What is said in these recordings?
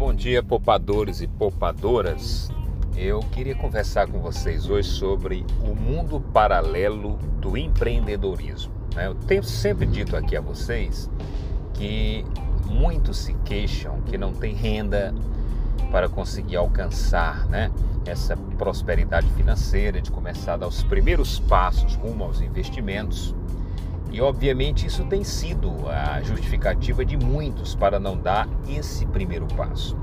bom dia, poupadores e poupadoras. Eu queria conversar com vocês hoje sobre o mundo paralelo do empreendedorismo. Né? Eu tenho sempre dito aqui a vocês que muitos se queixam que não tem renda para conseguir alcançar né, essa prosperidade financeira, de começar a dar os primeiros passos rumo aos investimentos. E obviamente isso tem sido a justificativa de muitos para não dar esse primeiro passo.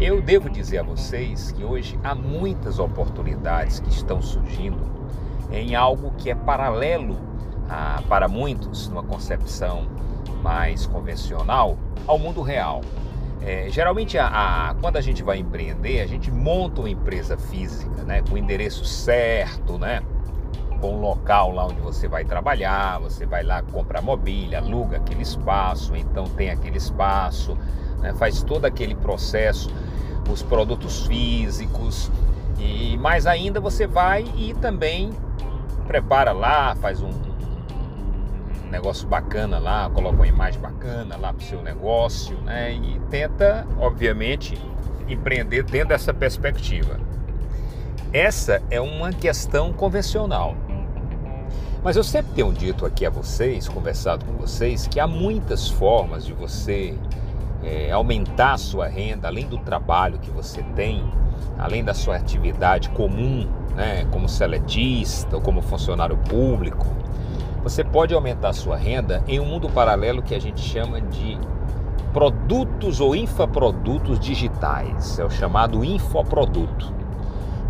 Eu devo dizer a vocês que hoje há muitas oportunidades que estão surgindo em algo que é paralelo a, para muitos, numa concepção mais convencional, ao mundo real. É, geralmente, a, a, quando a gente vai empreender, a gente monta uma empresa física, né, com o endereço certo, né, o local lá onde você vai trabalhar, você vai lá comprar mobília, aluga aquele espaço, então tem aquele espaço, né, faz todo aquele processo, os produtos físicos e mais ainda você vai e também prepara lá, faz um, um negócio bacana lá, coloca uma imagem bacana lá para o seu negócio, né, e tenta, obviamente, empreender dentro dessa perspectiva. Essa é uma questão convencional. Mas eu sempre tenho dito aqui a vocês, conversado com vocês, que há muitas formas de você é, aumentar a sua renda, além do trabalho que você tem, além da sua atividade comum, né, como seletista ou como funcionário público, você pode aumentar a sua renda em um mundo paralelo que a gente chama de produtos ou infoprodutos digitais, é o chamado infoproduto.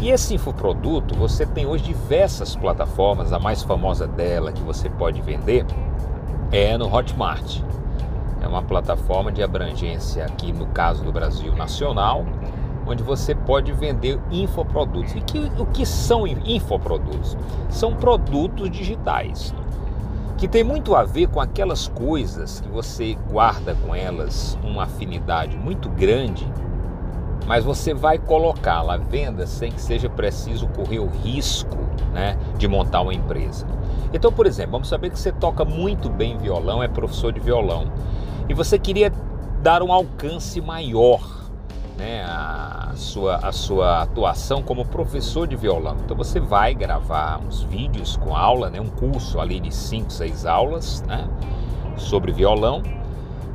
E esse infoproduto, você tem hoje diversas plataformas, a mais famosa dela que você pode vender é no Hotmart. É uma plataforma de abrangência aqui no caso do Brasil nacional, onde você pode vender infoprodutos. E que, o que são infoprodutos? São produtos digitais que tem muito a ver com aquelas coisas que você guarda com elas uma afinidade muito grande mas você vai colocá-la à venda sem que seja preciso correr o risco né, de montar uma empresa. Então, por exemplo, vamos saber que você toca muito bem violão, é professor de violão, e você queria dar um alcance maior né, a, sua, a sua atuação como professor de violão. Então você vai gravar uns vídeos com aula, né, um curso ali de 5, 6 aulas né, sobre violão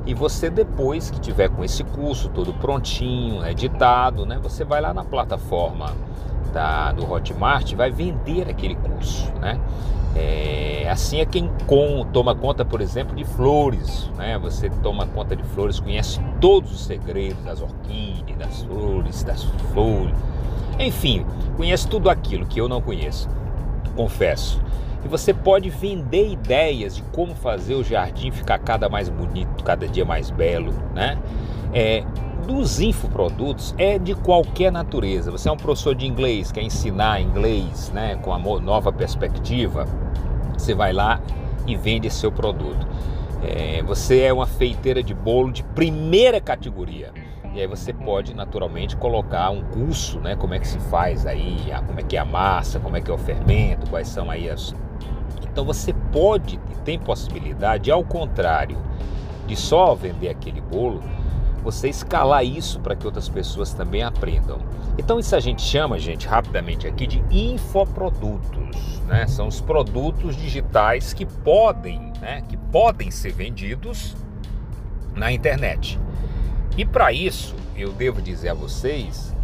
e você depois que tiver com esse curso todo prontinho, editado, né, você vai lá na plataforma da, do Hotmart, vai vender aquele curso, né? É, assim é quem com, toma conta, por exemplo, de flores, né? Você toma conta de flores, conhece todos os segredos das orquídeas, das flores, das flores, enfim, conhece tudo aquilo que eu não conheço, confesso e você pode vender ideias de como fazer o jardim ficar cada mais bonito, cada dia mais belo, né? É, dos infoprodutos é de qualquer natureza. Você é um professor de inglês, quer ensinar inglês, né, com a nova perspectiva, você vai lá e vende seu produto. É, você é uma feiteira de bolo de primeira categoria. E aí você pode naturalmente colocar um curso, né? Como é que se faz aí, como é que é a massa, como é que é o fermento, quais são aí as então você pode e tem possibilidade, ao contrário de só vender aquele bolo, você escalar isso para que outras pessoas também aprendam. Então isso a gente chama, gente, rapidamente aqui de infoprodutos, né? São os produtos digitais que podem, né, que podem ser vendidos na internet. E para isso, eu devo dizer a vocês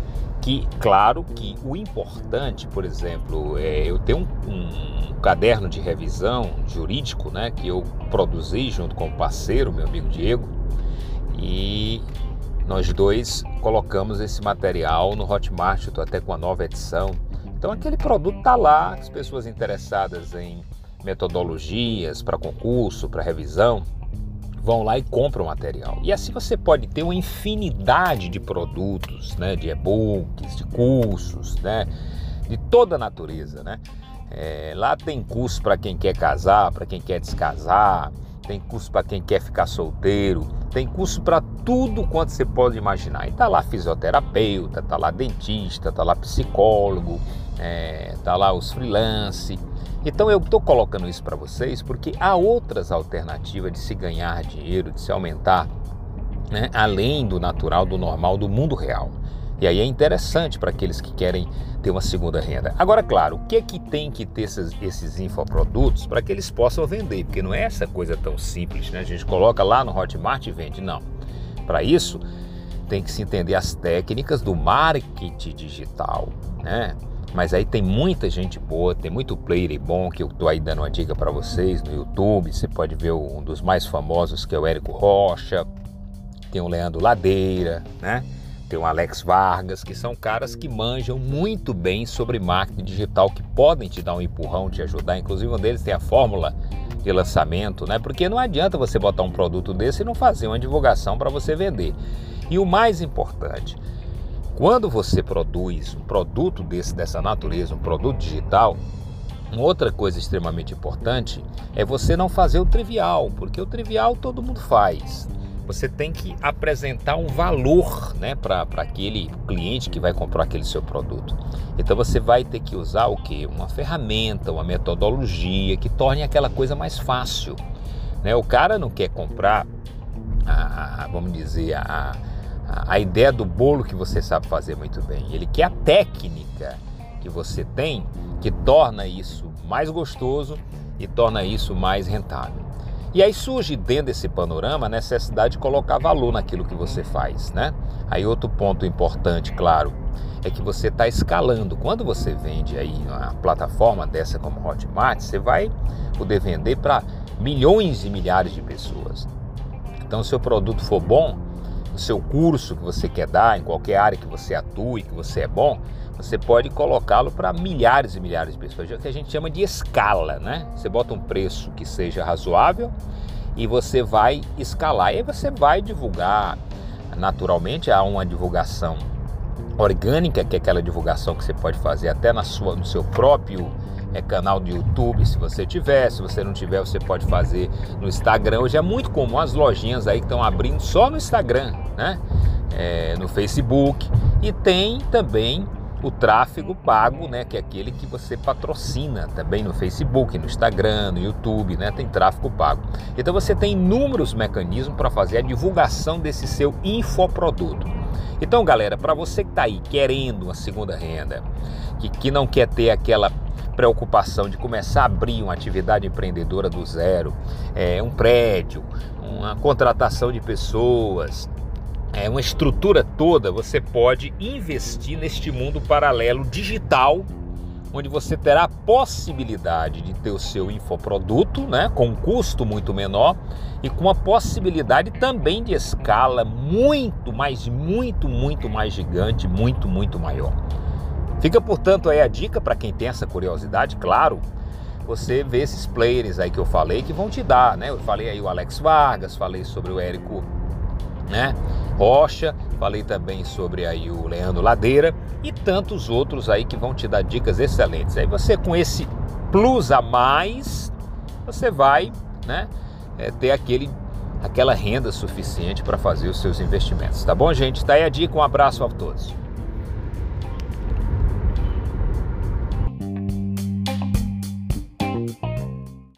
que, claro, que o importante, por exemplo, é eu tenho um, um caderno de revisão jurídico, né, que eu produzi junto com o parceiro, meu amigo Diego, e nós dois colocamos esse material no Hotmart, estou até com a nova edição. Então aquele produto está lá, as pessoas interessadas em metodologias para concurso, para revisão, vão lá e compram material. E assim você pode ter uma infinidade de produtos, né, de e-books, de cursos, né, de toda a natureza, né? É, lá tem curso para quem quer casar, para quem quer descasar, tem curso para quem quer ficar solteiro, tem curso para tudo quanto você pode imaginar. E tá lá fisioterapeuta, tá lá dentista, tá lá psicólogo, é, tá lá os freelance. Então eu estou colocando isso para vocês porque há outras alternativas de se ganhar dinheiro, de se aumentar né, além do natural, do normal, do mundo real. E aí é interessante para aqueles que querem ter uma segunda renda. Agora, claro, o que é que tem que ter esses, esses infoprodutos para que eles possam vender? Porque não é essa coisa tão simples, né? A gente coloca lá no Hotmart e vende. Não. Para isso, tem que se entender as técnicas do marketing digital, né? Mas aí tem muita gente boa, tem muito player bom que eu tô aí dando uma dica para vocês no YouTube. Você pode ver um dos mais famosos que é o Érico Rocha, tem o Leandro Ladeira, né? Tem o Alex Vargas, que são caras que manjam muito bem sobre marketing digital, que podem te dar um empurrão, te ajudar. Inclusive, um deles tem a fórmula de lançamento, né? Porque não adianta você botar um produto desse e não fazer uma divulgação para você vender. E o mais importante, quando você produz um produto desse, dessa natureza, um produto digital, uma outra coisa extremamente importante é você não fazer o trivial, porque o trivial todo mundo faz. Você tem que apresentar um valor né, para aquele cliente que vai comprar aquele seu produto. Então você vai ter que usar o que? Uma ferramenta, uma metodologia que torne aquela coisa mais fácil. Né? O cara não quer comprar, a, vamos dizer, a, a ideia do bolo que você sabe fazer muito bem. Ele quer a técnica que você tem que torna isso mais gostoso e torna isso mais rentável. E aí surge dentro desse panorama a necessidade de colocar valor naquilo que você faz, né? Aí outro ponto importante, claro, é que você está escalando. Quando você vende aí uma plataforma dessa como Hotmart, você vai poder vender para milhões e milhares de pessoas. Então, se o produto for bom, seu curso que você quer dar, em qualquer área que você atue, que você é bom, você pode colocá-lo para milhares e milhares de pessoas, é que a gente chama de escala, né? Você bota um preço que seja razoável e você vai escalar. E aí você vai divulgar. Naturalmente há uma divulgação orgânica, que é aquela divulgação que você pode fazer até na sua, no seu próprio é, canal do YouTube, se você tiver, se você não tiver, você pode fazer no Instagram. Hoje é muito comum as lojinhas aí que estão abrindo só no Instagram, né? É, no Facebook e tem também o tráfego pago, né, que é aquele que você patrocina também no Facebook, no Instagram, no YouTube, né, tem tráfego pago. Então você tem inúmeros mecanismos para fazer a divulgação desse seu infoproduto. Então, galera, para você que está aí querendo uma segunda renda, que, que não quer ter aquela preocupação de começar a abrir uma atividade empreendedora do zero, é, um prédio, uma contratação de pessoas, é, uma estrutura toda, você pode investir neste mundo paralelo digital, onde você terá a possibilidade de ter o seu infoproduto, né, com um custo muito menor e com a possibilidade também de escala muito, mais, muito, muito mais gigante, muito, muito maior. Fica, portanto, aí a dica para quem tem essa curiosidade, claro, você vê esses players aí que eu falei que vão te dar, né? Eu falei aí o Alex Vargas, falei sobre o Érico né? Rocha, falei também sobre aí o Leandro Ladeira e tantos outros aí que vão te dar dicas excelentes. Aí você com esse plus a mais, você vai, né, é, ter aquele aquela renda suficiente para fazer os seus investimentos. Tá bom, gente? Tá aí a dica. Um abraço a todos.